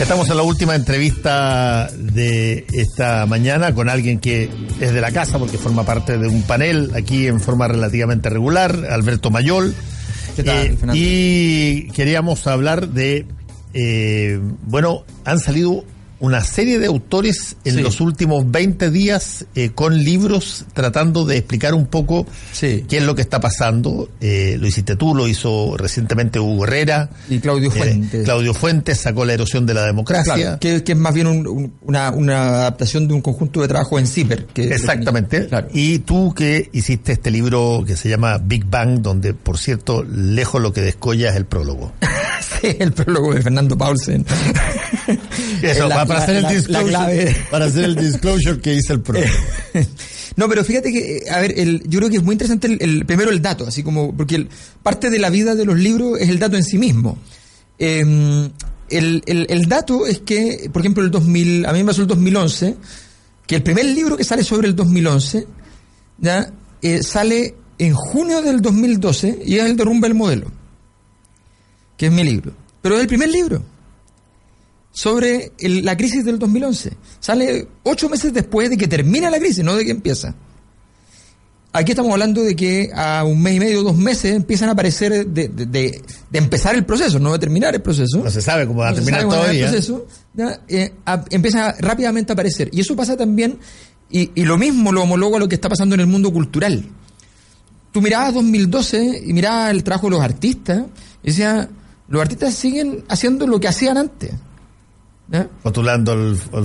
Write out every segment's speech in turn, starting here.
Estamos en la última entrevista de esta mañana con alguien que es de la casa porque forma parte de un panel aquí en forma relativamente regular, Alberto Mayol. ¿Qué tal, Eh, y queríamos hablar de, eh, bueno, han salido una serie de autores en Sí. los últimos 20 días eh, con libros tratando de explicar un poco Sí. qué es lo que está pasando. Eh, lo hiciste tú, lo hizo recientemente Hugo Herrera. Y Claudio Eh, Fuentes. Claudio Fuentes sacó la erosión de la democracia. Claro, que, que es más bien un- un- una, una adaptación de un conjunto de trabajo en CIPER. Que Exactamente. Claro. Y tú que hiciste este libro que se llama Big Bang, donde, por cierto, lejos lo que descolla es el prólogo. Sí, el prólogo de Fernando Paulsen. Eso, para, hacer el la- la disclosure, clave. para hacer el disclosure que hice el prólogo. No, pero fíjate que, eh, a ver, el, yo creo que es muy interesante el, el- primero el dato, así como, porque el- parte de la vida de los libros es el dato en sí mismo. Eh, el, el- el dato es que, por ejemplo, el 2000, a mí me pasó el 2011, que el primer libro que sale sobre el 2011, ya, eh, sale en junio del 2012 y es el derrumbe del modelo, que es mi libro. Pero es el primer libro sobre el- la crisis del 2011. Sale ocho meses después de que termina la crisis, no de que empieza. Aquí estamos hablando de que a un mes y medio, dos meses, empiezan a aparecer de, de- de- de empezar el proceso, no de terminar el proceso. No se sabe cómo va a No terminar va el todavía. proceso, eh, a- empieza rápidamente a aparecer. Y eso pasa también, y, y lo mismo lo homologo a lo que está pasando en el mundo cultural. Tú mirabas 2012 y mirabas el trabajo de los artistas, y decías, los artistas siguen haciendo lo que hacían antes.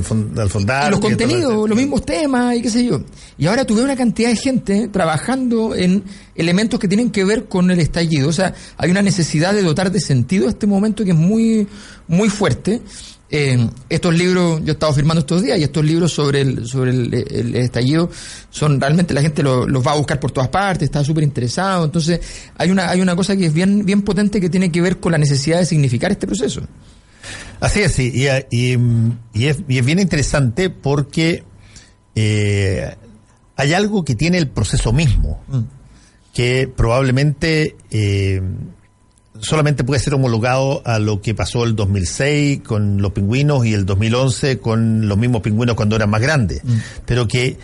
Fon- el fondar. Y los contenidos, los mismos temas y qué sé yo. Y ahora tuve una cantidad de gente trabajando en elementos que tienen que ver con el estallido. O sea, hay una necesidad de dotar de sentido a este momento que es muy, muy fuerte. Eh, estos libros, yo he estado firmando estos días, y estos libros sobre el, sobre el, el estallido son realmente la gente lo- los va a buscar por todas partes, está súper interesado. Entonces, hay una, hay una cosa que es bien, bien potente que tiene que ver con la necesidad de significar este proceso. Así es, sí. Y, y- y es, y es bien interesante porque eh, hay algo que tiene el proceso mismo, que probablemente eh, solamente puede ser homologado a lo que pasó el 2006 con los pingüinos y el 2011 con los mismos pingüinos cuando eran más grandes. Pero que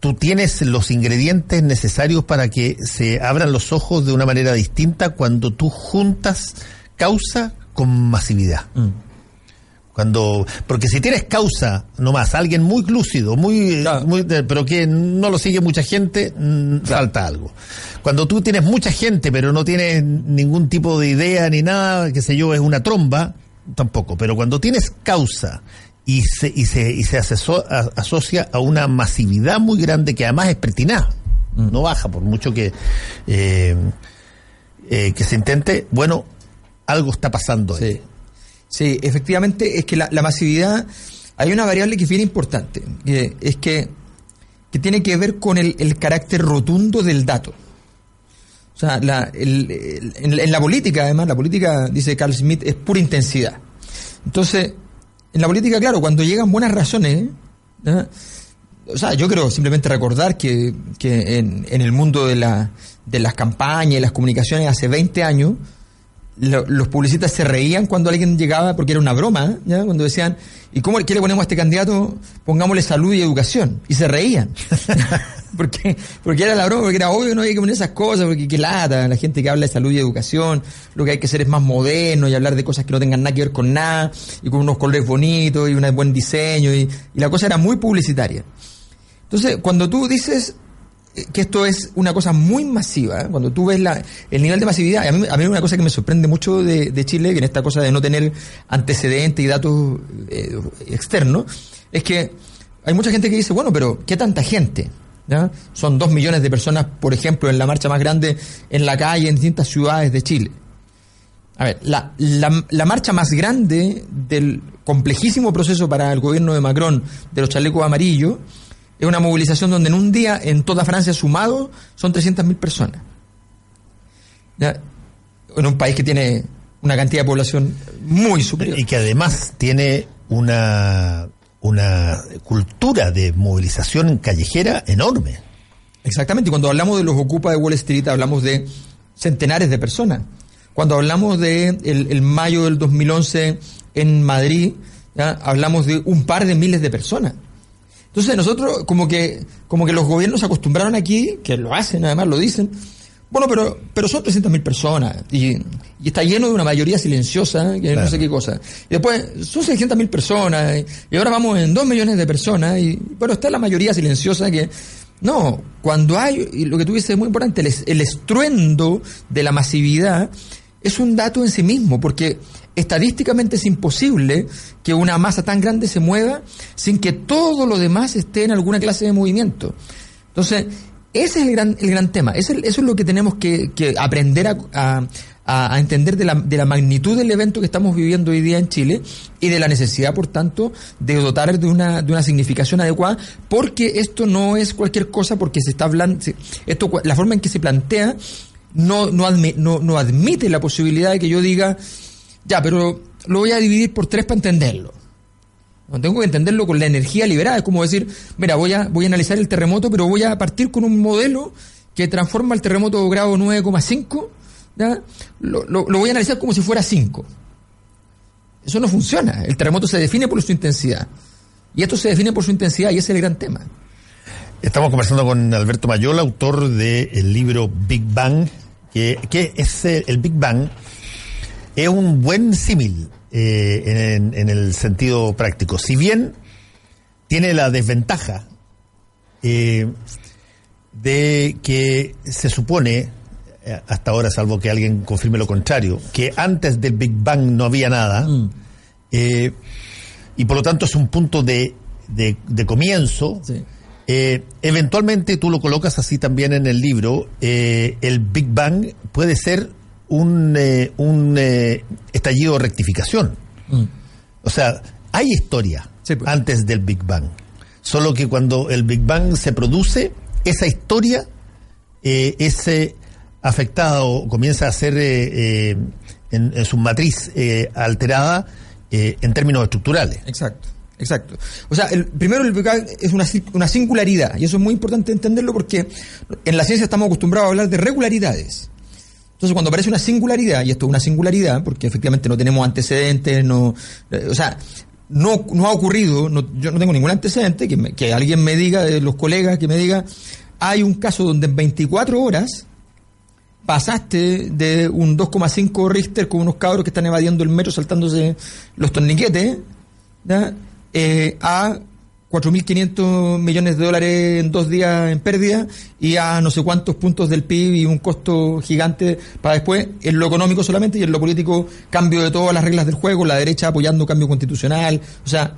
tú tienes los ingredientes necesarios para que se abran los ojos de una manera distinta cuando tú juntas causa con masividad. Cuando, porque si tienes causa nomás, alguien muy lúcido, muy, Claro. muy de- pero que no lo sigue mucha gente, mm, falta algo. Cuando tú tienes mucha gente, pero no tienes ningún tipo de idea ni nada, qué sé yo, es una tromba, tampoco. Pero cuando tienes causa y se, y se, y se asocia a una masividad muy grande que además es pertinaz, no baja por mucho que, eh, eh, que se intente, bueno, algo está pasando ahí. Sí. Sí, efectivamente es que la, masividad, hay una variable que es bien importante, que es que, que tiene que ver con el, el carácter rotundo del dato. O sea, la- el- el- en, en la política, además, la política, dice Carl Smith, es pura intensidad. Entonces, en la política, claro, cuando llegan buenas razones, ¿ya? o sea, yo creo simplemente recordar que, que en, en el mundo de, la, de las campañas y las comunicaciones hace 20 años, lo- los publicistas se reían cuando alguien llegaba, porque era una broma, ¿ya? cuando decían, ¿y cómo qué le ponemos a este candidato? Pongámosle salud y educación. Y se reían. porque, porque era la broma, porque era obvio que no había que poner esas cosas, porque qué lata, la gente que habla de salud y educación, lo que hay que hacer es más moderno y hablar de cosas que no tengan nada que ver con nada, y con unos colores bonitos y un buen diseño, y, la cosa era muy publicitaria. Entonces, cuando tú dices que esto es una cosa muy masiva, ¿eh? cuando tú ves la, el nivel de masividad, a mí, a mí una cosa que me sorprende mucho de, Chile, que en esta cosa de no tener antecedentes y datos eh, externos, es que hay mucha gente que dice, bueno, pero ¿qué tanta gente? Son dos millones de personas, por ejemplo, en la marcha más grande en la calle en distintas ciudades de Chile. A ver, la, la, la marcha más grande del complejísimo proceso para el gobierno de Macron de los chalecos amarillos es una movilización donde en un día en toda Francia sumado son 300.000 personas. ¿Ya? En un país que tiene una cantidad de población muy superior. Y que además tiene una, una cultura de movilización callejera enorme. Exactamente, y cuando hablamos de los Ocupa de Wall Street hablamos de centenares de personas. Cuando hablamos de el, el mayo del 2011 en Madrid, hablamos de un par de miles de personas. Entonces nosotros como que como que los gobiernos se acostumbraron aquí, que lo hacen además, lo dicen, bueno, pero, pero son 300.000 personas y, está lleno de una mayoría silenciosa, que no sé qué cosa. Y después son 600.000 personas y, ahora vamos en 2 millones de personas y bueno, está la mayoría silenciosa que... No, cuando hay, y lo que tú dices es muy importante, el, el estruendo de la masividad es un dato en sí mismo, porque estadísticamente es imposible que una masa tan grande se mueva sin que todo lo demás esté en alguna clase de movimiento. Entonces, ese es el gran, el gran tema. Eso, es lo que tenemos que, aprender a, entender de la, de la, magnitud del evento que estamos viviendo hoy día en Chile y de la necesidad, por tanto, de dotar de una, de una significación adecuada, porque esto no es cualquier cosa, porque se está hablando, esto, la forma en que se plantea no, no, no, no admite la posibilidad de que yo diga, ya, pero lo voy a dividir por tres para entenderlo. No tengo que entenderlo con la energía liberada. Es como decir, mira, voy a, voy a analizar el terremoto, pero voy a partir con un modelo que transforma el terremoto grado 9,5, lo, lo, lo voy a analizar como si fuera 5. Eso no funciona. El terremoto se define por su intensidad. Y esto se define por su intensidad y ese es el gran tema. Estamos conversando con Alberto Mayola, autor del libro Big Bang, que, que es el Big Bang es un buen símil eh, en, el sentido práctico. Si bien tiene la desventaja eh, de que se supone, eh, hasta ahora, salvo que alguien confirme lo contrario, que antes del Big Bang no había nada, mm. y por lo tanto es un punto de, de, comienzo. eventualmente tú lo colocas así también en el libro, el Big Bang puede ser un, eh, un eh, estallido de rectificación. Mm. O sea, hay historia pues. antes del Big Bang. Solo que cuando el Big Bang se produce, esa historia eh, es afectada o comienza a ser en, su matriz alterada en términos estructurales. Exacto. Exacto. O sea, el, primero el Big Bang es una, una singularidad, y eso es muy importante entenderlo porque en la ciencia estamos acostumbrados a hablar de regularidades. Entonces, cuando aparece una singularidad, y esto es una singularidad, porque efectivamente no tenemos antecedentes, no, eh, o sea, no, no ha ocurrido, yo no tengo ningún antecedente, que, que alguien me diga, de los colegas, que me diga, hay un caso donde en 24 horas pasaste de un 2,5 Richter con unos cabros que están evadiendo el metro saltándose los torniquetes, eh, a 4.500 millones de dólares en dos días en pérdida y a no sé cuántos puntos del PIB y un costo gigante para después, en lo económico solamente y en lo político, cambio de todas las reglas del juego, la derecha apoyando cambio constitucional, o sea,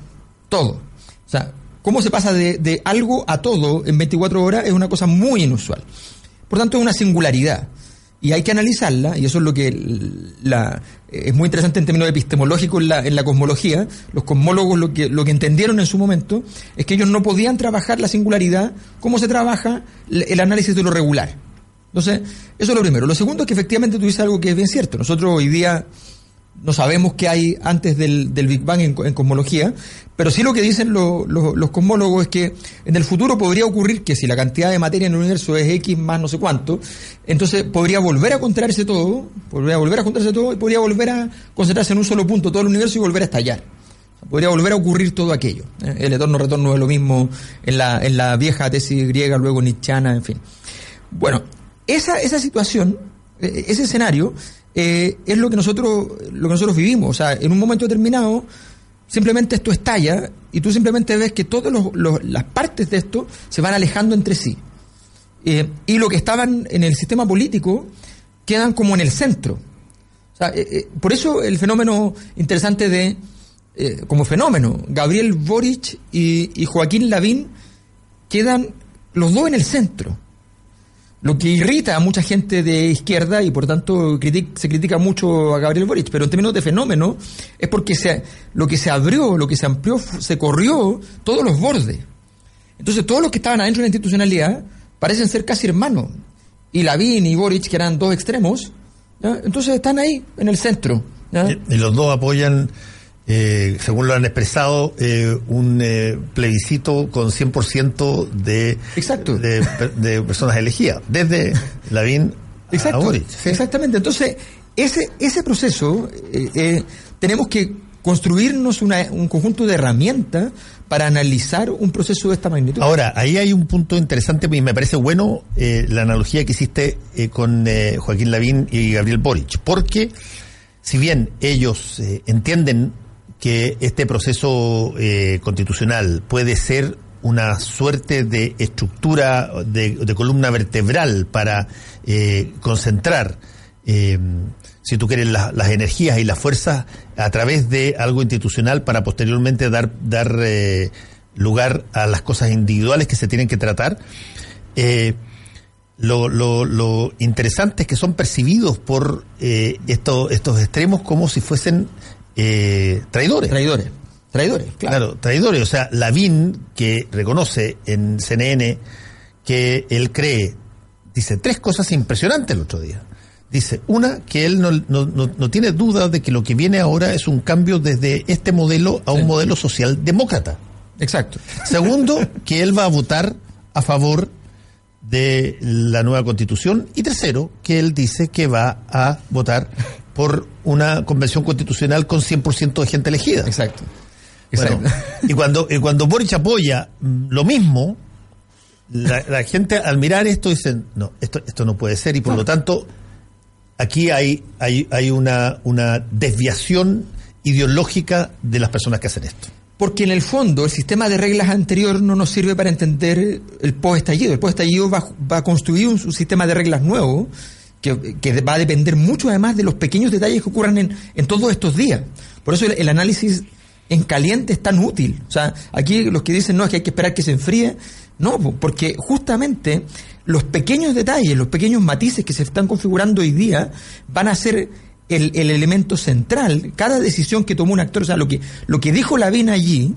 todo. O sea, cómo se pasa de, de algo a todo en 24 horas es una cosa muy inusual. Por tanto, es una singularidad y hay que analizarla, y eso es lo que la, es muy interesante en términos epistemológicos en la, en la cosmología. Los cosmólogos lo que, lo que entendieron en su momento es que ellos no podían trabajar la singularidad como se trabaja el análisis de lo regular. Entonces, eso es lo primero. Lo segundo es que efectivamente tú dices algo que es bien cierto. Nosotros hoy día no sabemos qué hay antes del, del Big Bang en, cosmología, pero sí lo que dicen los cosmólogos es que en el futuro podría ocurrir que si la cantidad de materia en el universo es X más no sé cuánto, entonces podría volver a contraerse todo, podría volver a contraerse todo y podría volver a concentrarse en un solo punto todo el universo y volver a estallar. Podría volver a ocurrir todo aquello. ¿eh? El eterno retorno es lo mismo en la, en la vieja tesis griega, luego nietzscheana, en fin. Bueno, esa, esa situación, e, ese escenario, eh, es lo que nosotros lo que nosotros vivimos. O sea, en un momento determinado, simplemente esto estalla y tú simplemente ves que todas las partes de esto se van alejando entre sí. Eh, y lo que estaban en el sistema político quedan como en el centro. O sea, eh, por eso el fenómeno interesante de, como fenómeno, Gabriel Boric y, y Joaquín Lavín quedan los dos en el centro. Lo que irrita a mucha gente de izquierda y por tanto se critica mucho a Gabriel Boric, pero en términos de fenómeno es porque se, lo que se abrió, lo que se amplió, se corrió todos los bordes. Entonces todos los que estaban adentro de la institucionalidad parecen ser casi hermanos. Y Lavín y Boric, que eran dos extremos, entonces están ahí, en el centro. Y los dos apoyan eh, según lo han expresado, eh, un eh, plebiscito con 100% de, Exacto. De, de, personas elegidas, desde Lavín Exacto, Exactamente. Entonces, ese, ese proceso tenemos que construirnos un conjunto de herramientas para analizar un proceso de esta magnitud. Ahora, ahí hay un punto interesante y me parece bueno eh, la analogía que hiciste eh, con eh, Joaquín Lavín y Gabriel Boric, porque si bien ellos entienden que este proceso constitucional puede ser una suerte de estructura, de, columna vertebral para concentrar si tú quieres, las energías y las fuerzas a través de algo institucional para posteriormente dar, dar eh, lugar a las cosas individuales que se tienen que tratar. Eh, lo, lo, interesante es que son percibidos por eh, estos extremos como si fuesen traidores. Traidores. Traidores, claro. Claro, traidores. O sea, Lavín, que reconoce en CNN que él cree, dice tres cosas impresionantes el otro día. Dice, una, que él no, no, no, tiene duda de que lo que viene ahora es un cambio desde este modelo a un modelo socialdemócrata. Exacto. Segundo, que él va a votar a favor de la nueva constitución. Y tercero, que él dice que va a votar por una convención constitucional con 100% de gente elegida. Exacto. y cuando, y cuando Boric apoya lo mismo, la, la, gente al mirar esto dice, no, esto, esto no puede ser y por lo tanto aquí hay, hay, hay una, una desviación ideológica de las personas que hacen esto. Porque en el fondo el sistema de reglas anterior no nos sirve para entender el post-estallido. El post-estallido va, va, a construir un, sistema de reglas nuevo que, va a depender mucho además de los pequeños detalles que ocurran en, en todos estos días. Por eso el, análisis en caliente es tan útil. O sea, aquí los que dicen no es que hay que esperar que se enfríe, no, porque justamente los pequeños detalles, los pequeños matices que se están configurando hoy día van a ser el, elemento central. Cada decisión que tomó un actor, o sea, lo que, lo que dijo Lavín allí,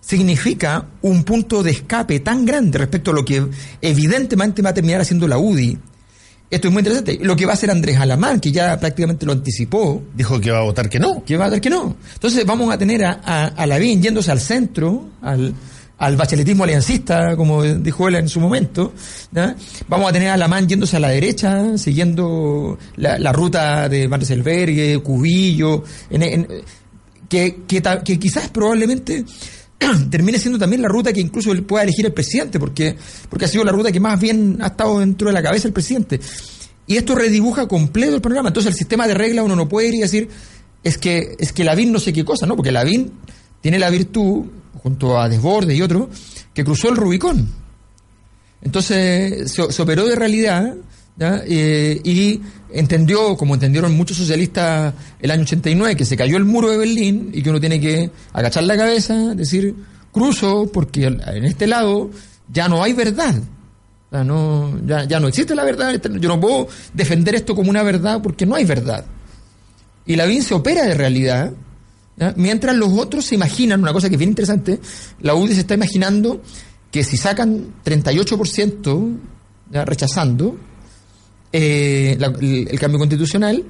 significa un punto de escape tan grande respecto a lo que evidentemente va a terminar haciendo la UDI. Esto es muy interesante. Lo que va a hacer Andrés Alamán, que ya prácticamente lo anticipó. Dijo que va a votar que no. Que va a votar que no. Entonces vamos a tener a, a, a Lavín yéndose al centro, al, al bacheletismo aliancista, como dijo él en su momento. Vamos a tener a Lamán yéndose a la derecha, siguiendo la, ruta de Van Selberg, Cubillo, que, que, quizás probablemente termine siendo también la ruta que incluso él pueda elegir el presidente, porque, porque ha sido la ruta que más bien ha estado dentro de la cabeza del presidente. Y esto redibuja completo el programa. Entonces el sistema de reglas uno no puede ir y decir, es que, es que Lavín no sé qué cosa, ¿no? Porque Lavín tiene la virtud junto a Desborde y otro, que cruzó el Rubicón. Entonces se, operó de realidad eh, y entendió, como entendieron muchos socialistas el año 89, que se cayó el muro de Berlín y que uno tiene que agachar la cabeza, decir, cruzo, porque en este lado ya no hay verdad. no, ya, ya no existe la verdad. Yo no puedo defender esto como una verdad porque no hay verdad. Y la BIN se opera de realidad Mientras los otros se imaginan, una cosa que es bien interesante, la UDI se está imaginando que si sacan 38% rechazando eh, el, cambio constitucional,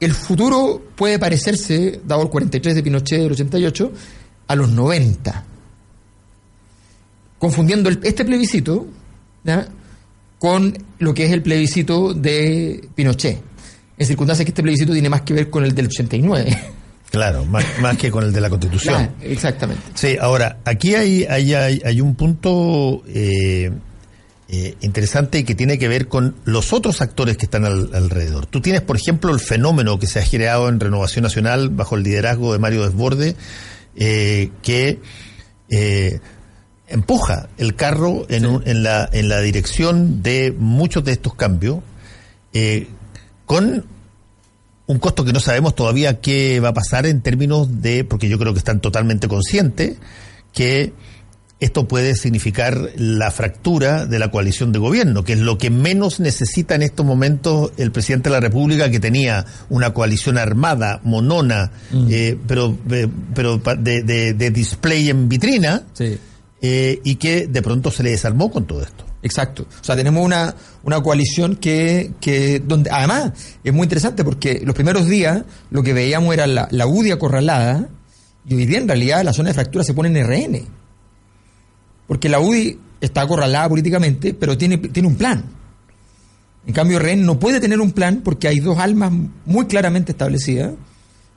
el futuro puede parecerse, dado el 43 de Pinochet del 88, a los 90. Confundiendo este plebiscito con lo que es el plebiscito de Pinochet. En circunstancias que este plebiscito tiene más que ver con el del 89. Claro, más, que con el de la Constitución. exactamente. Sí, ahora, aquí hay, hay, hay, un punto eh, eh, interesante que tiene que ver con los otros actores que están alrededor. Tú tienes, por ejemplo, el fenómeno que se ha generado en Renovación Nacional bajo el liderazgo de Mario Desborde, eh, que empuja el carro en, en, la, en la dirección de muchos de estos cambios, con un costo que no sabemos todavía qué va a pasar en términos de, porque yo creo que están totalmente conscientes, que esto puede significar la fractura de la coalición de gobierno, que es lo que menos necesita en estos momentos el presidente de la República, que tenía una coalición armada, monona, mm. eh, pero, eh, pero de, de, display en vitrina, eh, y que de pronto se le desarmó con todo esto. Exacto. O sea, tenemos una, una coalición que, que, donde además es muy interesante porque los primeros días lo que veíamos era la, la UDI acorralada y hoy día en realidad la zona de fractura se pone en RN. Porque la UDI está acorralada políticamente, pero tiene, tiene un plan. En cambio, RN no puede tener un plan porque hay dos almas muy claramente establecidas,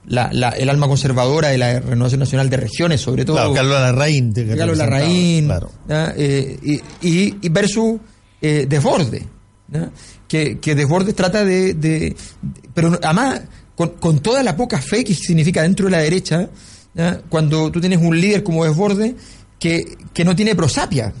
el alma conservadora de la Renovación Nacional de Regiones, sobre todo. Claro, Carlos Larraín. Carlos Larraín, eh, y, versus eh, Desbordes, que, que Desbordes trata de, Pero además, con, toda la poca fe que significa dentro de la derecha, cuando tú tienes un líder como Desbordes que, que no tiene prosapia,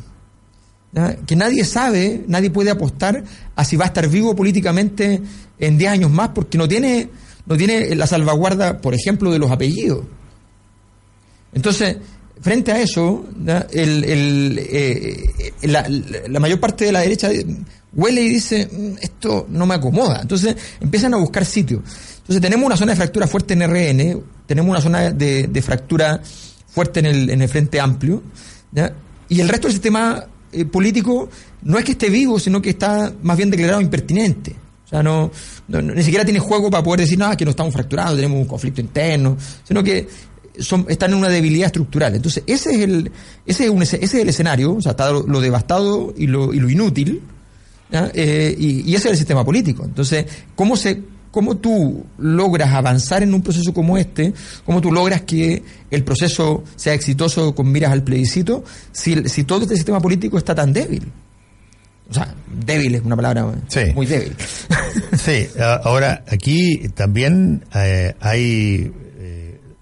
que nadie sabe, nadie puede apostar a si va a estar vivo políticamente en 10 años más, porque no tiene no tiene la salvaguarda, por ejemplo, de los apellidos. Entonces, frente a eso, eh, la, mayor parte de la derecha huele y dice, mm, esto no me acomoda. Entonces, empiezan a buscar sitios. Entonces, tenemos una zona de fractura fuerte en RN, tenemos una zona de, fractura fuerte en el, en el Frente Amplio, y el resto del sistema eh, político no es que esté vivo, sino que está más bien declarado impertinente. O sea, no, ni siquiera tiene juego para poder decir, nada, que no estamos fracturados, tenemos un conflicto interno, sino que son, están en una debilidad estructural. Entonces, ese es el, ese es, un, ese es el escenario, o sea, está lo, devastado y lo, y lo inútil, eh, y, ese es el sistema político. Entonces, ¿cómo se, cómo tú logras avanzar en un proceso como este, cómo tú logras que el proceso sea exitoso con miras al plebiscito, si, si todo este sistema político está tan débil? O sea, débil es una palabra muy débil. Sí, ahora aquí también eh, hay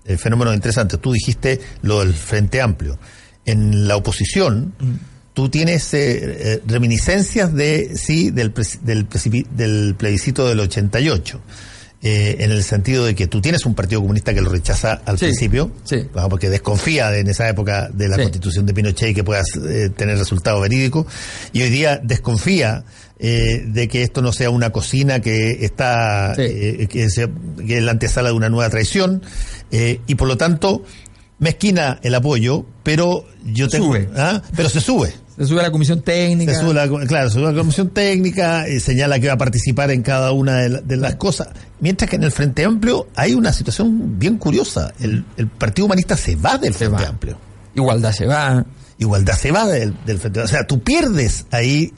eh, fenómenos interesantes. Tú dijiste lo del Frente Amplio. En la oposición, mm. Tú tienes eh, reminiscencias de, sí, del, del, del plebiscito del 88 eh, en el sentido de que tú tienes un partido comunista que lo rechaza al principio, porque desconfía en esa época de la constitución de Pinochet y que puedas eh, tener resultado verídico, y hoy día desconfía eh, de que esto no sea una cocina que está, que, es la antesala de una nueva traición, y por lo tanto mezquina el apoyo, pero yo tengo, ¿ah? pero se sube. Se sube a la comisión técnica. Se sube la, claro, se sube a la comisión técnica, y señala que va a participar en cada una de, las cosas. Mientras que en el Frente Amplio hay una situación bien curiosa. El, Partido Humanista se va del Frente Amplio. Igualdad se va. Igualdad se va del, Frente Amplio. O sea, tú pierdes ahí,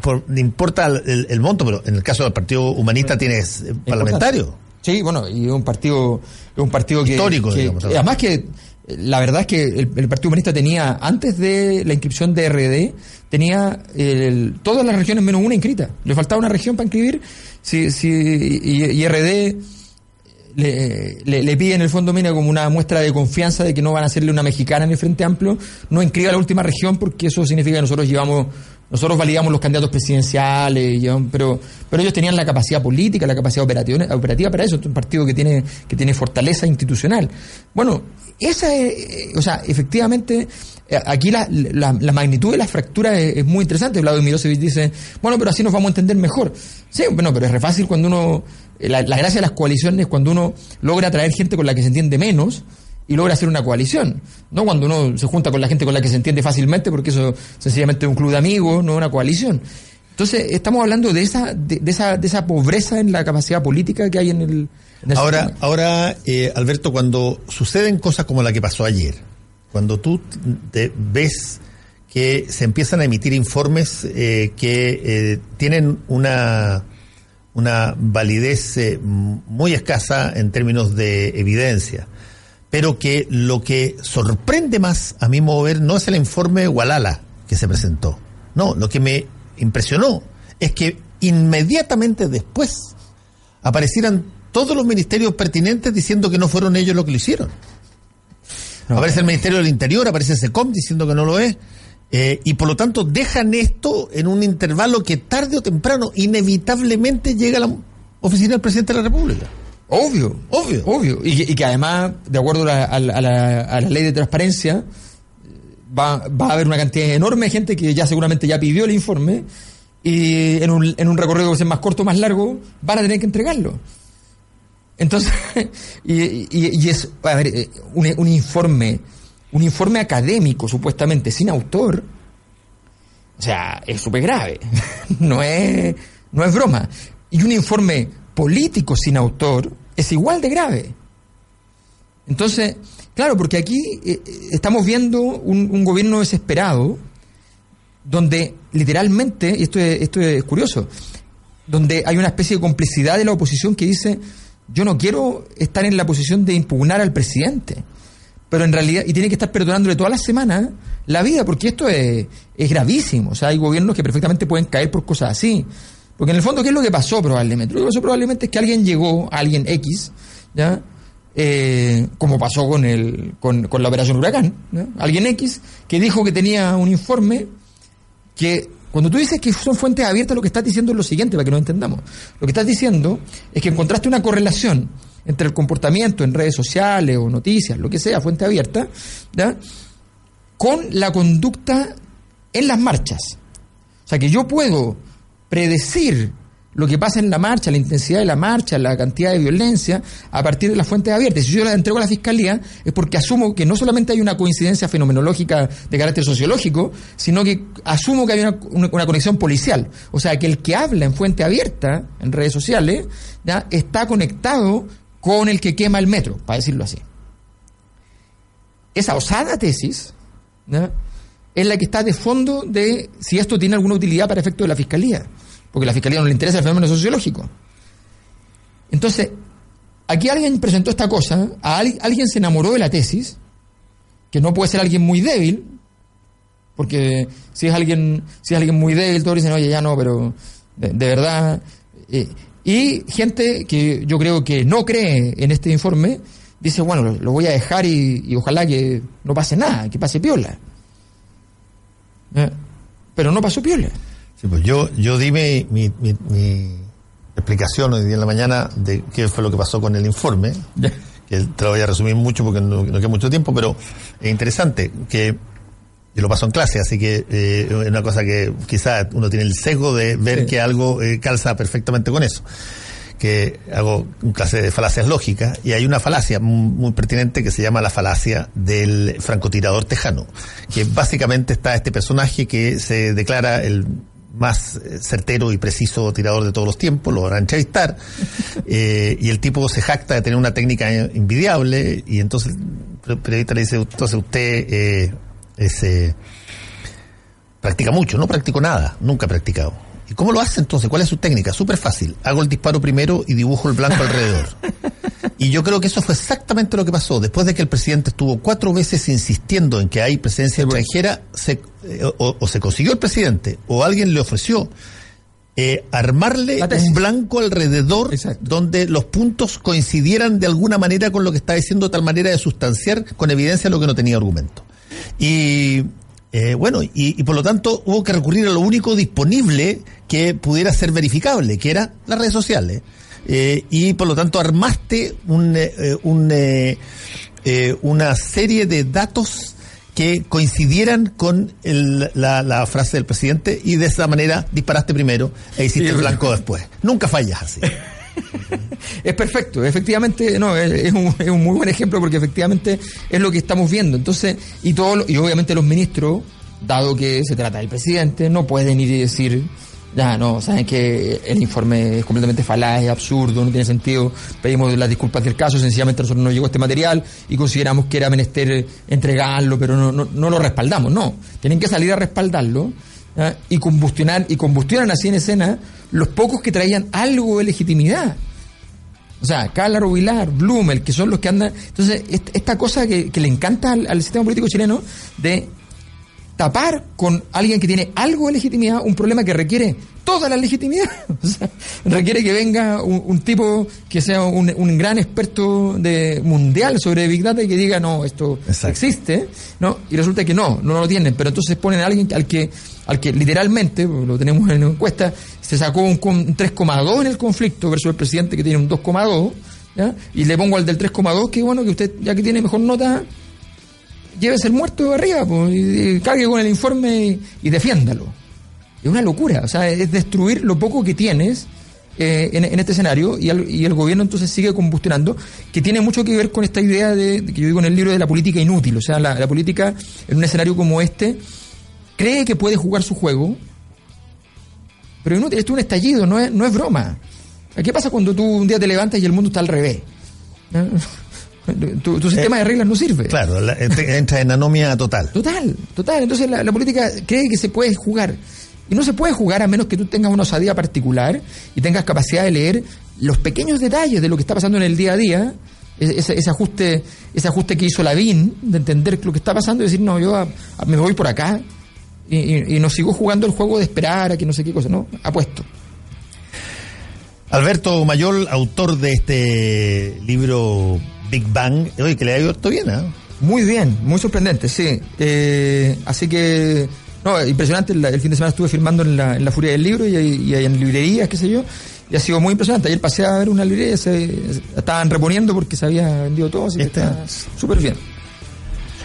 por, no importa el, monto, pero en el caso del Partido Humanista tienes eh, parlamentario. Sí, bueno, y un partido, un partido que, histórico, digamos. Además que la verdad es que el, Partido Humanista tenía, antes de la inscripción de RD, tenía todas las regiones menos una inscrita. Le faltaba una región para inscribir si, si, y, RD le, le, pide en el fondo mira como una muestra de confianza de que no van a hacerle una mexicana en el Frente Amplio, no inscriba la última región porque eso significa que nosotros llevamos nosotros validamos los candidatos presidenciales, pero, pero ellos tenían la capacidad política, la capacidad operativa, operativa para eso. Es un partido que tiene, que tiene fortaleza institucional. Bueno, esa es, o sea, efectivamente, eh, aquí la, la, magnitud de la fractura es, muy interesante. Vlado Milosevic dice, bueno, pero así nos vamos a entender mejor. Sí, bueno, pero es re fácil cuando uno, la, la gracia de las coaliciones es cuando uno logra atraer gente con la que se entiende menos y logra hacer una coalición. No cuando uno se junta con la gente con la que se entiende fácilmente, porque eso sencillamente es un club de amigos, no una coalición. Entonces, estamos hablando de esa, de, esa, de esa pobreza en la capacidad política que hay en el. ahora, ahora eh, Alberto, cuando suceden cosas como la que pasó ayer, cuando tú te ves que se empiezan a emitir informes eh, que eh, tienen una, una validez muy escasa en términos de evidencia pero que lo que sorprende más a mi mover no es el informe Walala que se presentó. No, lo que me impresionó es que inmediatamente después aparecieran todos los ministerios pertinentes diciendo que no fueron ellos los que lo hicieron. Aparece el Ministerio del Interior, aparece SECOM diciendo que no lo es, eh, y por lo tanto dejan esto en un intervalo que tarde o temprano inevitablemente llega a la oficina del presidente de la República. Obvio, obvio. Obvio. Y, que además, de acuerdo a la, ley de transparencia, va, va, a haber una cantidad enorme de gente que ya seguramente ya pidió el informe y en un, en un recorrido que sea más corto o más largo, van a tener que entregarlo. Entonces, y, y, es, a ver, eh, un, un, informe, un informe académico, supuestamente, sin autor, o sea, es súper grave. no es, no es broma. Y un informe político sin autor es igual de grave. Entonces, claro, porque aquí eh, eh, estamos viendo un, gobierno desesperado, donde literalmente, y esto es, esto es curioso, donde hay una especie de complicidad de la oposición que dice, yo no quiero estar en la posición de impugnar al presidente. Pero en realidad, y tiene que estar perdonándole todas las semanas la vida, porque esto es, es gravísimo. O sea, hay gobiernos que perfectamente pueden caer por cosas así. Porque en el fondo, ¿qué es lo que pasó probablemente? Lo que pasó probablemente es que alguien llegó, alguien X, ¿ya? Eh, como pasó con, el, con, con la operación Huracán, alguien X, que dijo que tenía un informe que cuando tú dices que son fuentes abiertas, lo que estás diciendo es lo siguiente, para que lo entendamos. Lo que estás diciendo es que encontraste una correlación entre el comportamiento en redes sociales o noticias, lo que sea, fuente abierta, con la conducta en las marchas. O sea, que yo puedo predecir lo que pasa en la marcha, la intensidad de la marcha, la cantidad de violencia, a partir de las fuentes abiertas. Si yo la entrego a la Fiscalía, es porque asumo que no solamente hay una coincidencia fenomenológica de carácter sociológico, sino que asumo que hay una, conexión policial. O sea, que el que habla en fuente abierta, en redes sociales, ¿ya? está conectado con el que quema el metro, para decirlo así. Esa osada tesis es la que está de fondo de si esto tiene alguna utilidad para efecto de la Fiscalía porque a la Fiscalía no le interesa el fenómeno sociológico. Entonces, aquí alguien presentó esta cosa, alguien se enamoró de la tesis, que no puede ser alguien muy débil, porque si es alguien, si es alguien muy débil, todos dicen, oye, ya no, pero de, verdad. Eh, y gente que yo creo que no cree en este informe, dice, bueno, lo, voy a dejar y, ojalá que no pase nada, que pase piola. Eh, pero no pasó piola. Sí, pues yo, yo di mi, mi, explicación hoy día en la mañana de qué fue lo que pasó con el informe, que te lo voy a resumir mucho porque no, queda mucho tiempo, pero es interesante que yo lo paso en clase, así que eh, es una cosa que quizás uno tiene el sesgo de ver que algo eh, calza perfectamente con eso que hago un clase de falacias lógicas y hay una falacia muy, pertinente que se llama la falacia del francotirador tejano, que básicamente está este personaje que se declara el más eh, certero y preciso tirador de todos los tiempos, lo van a entrevistar, eh, y el tipo se jacta de tener una técnica invidiable, y entonces el periodista le dice, entonces usted eh, eh, practica mucho, no practico nada, nunca he practicado. ¿Y cómo lo hace entonces? ¿Cuál es su técnica? Súper fácil. Hago el disparo primero y dibujo el blanco alrededor. Y yo creo que eso fue exactamente lo que pasó. Después de que el presidente estuvo cuatro veces insistiendo en que hay presencia extranjera, se, eh, o, se consiguió el presidente, o alguien le ofreció eh, armarle un blanco alrededor donde los puntos coincidieran de alguna manera con lo que está diciendo, de tal manera de sustanciar con evidencia lo que no tenía argumento. Y eh, bueno, y, por lo tanto hubo que recurrir a lo único disponible que pudiera ser verificable, que era las redes sociales. Eh, y por lo tanto armaste un, eh, una serie de datos que coincidieran con la, frase del presidente y de esa manera disparaste primero e hiciste el blanco después. Nunca fallas así. es perfecto, efectivamente, no, es, un, es, un, muy buen ejemplo porque efectivamente es lo que estamos viendo. Entonces, y todo y obviamente los ministros, dado que se trata del presidente, no pueden ir y decir, ya, no, saben que el informe es completamente falaz, es absurdo, no tiene sentido, pedimos las disculpas del caso, sencillamente nosotros nos llegó este material y consideramos que era menester entregarlo, pero no, no, no lo respaldamos, no, tienen que salir a respaldarlo y combustionar y combustionan así en escena los pocos que traían algo de legitimidad. O sea, Carla Rubilar, Blumel, que son los que andan. Entonces, esta cosa que, le encanta al, sistema político chileno de tapar con alguien que tiene algo de legitimidad un problema que requiere toda la legitimidad. O sea, requiere que venga un, tipo que sea un, gran experto de mundial sobre Big Data y que diga, no, esto existe, ¿no? Y resulta que no, no lo tienen. Pero entonces ponen a alguien al que al que literalmente, lo tenemos en la encuesta, se sacó un, 3,2 en el conflicto versus el presidente que tiene un 2,2, y le pongo al del 3,2 que bueno, que usted ya que tiene mejor nota, llévese el muerto de arriba, pues, y, cargue con el informe y, defiéndalo. Es una locura, o sea, es destruir lo poco que tienes eh, en, este escenario y, el gobierno entonces sigue combustionando, que tiene mucho que ver con esta idea de, que yo digo en el libro de la política inútil, o sea, la política en un escenario como este cree que puede jugar su juego, pero esto es un estallido, no es, no es broma. ¿Qué pasa cuando tú un día te levantas y el mundo está al revés? Tu, sistema de reglas no sirve. Claro, entra en anomia total. Total, total. Entonces la, política cree que se puede jugar. Y no se puede jugar a menos que tú tengas una osadía particular y tengas capacidad de leer los pequeños detalles de lo que está pasando en el día a día, ese, ese ajuste ese ajuste que hizo Lavín, de entender lo que está pasando y decir, no, yo me voy por acá y, y, no sigo jugando el juego de esperar a que no sé qué cosa, no, apuesto. Alberto Mayol, autor de este libro Big Bang, oye, que le ha ido bien, ¿eh? Muy bien, muy sorprendente, sí. Eh, así que, no, impresionante. El, fin de semana estuve firmando en la, en la Furia del Libro y, y, en librerías, qué sé yo. Y ha sido muy impresionante. Ayer pasé a ver una librería, se, estaban reponiendo porque se había vendido todo, así que está súper bien.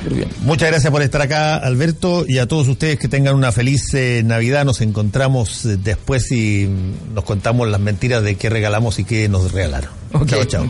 bien. Muchas gracias por estar acá, Alberto, y a todos ustedes que tengan una feliz eh, Navidad. Nos encontramos eh, después y nos contamos las mentiras de qué regalamos y qué nos regalaron. chao, chao.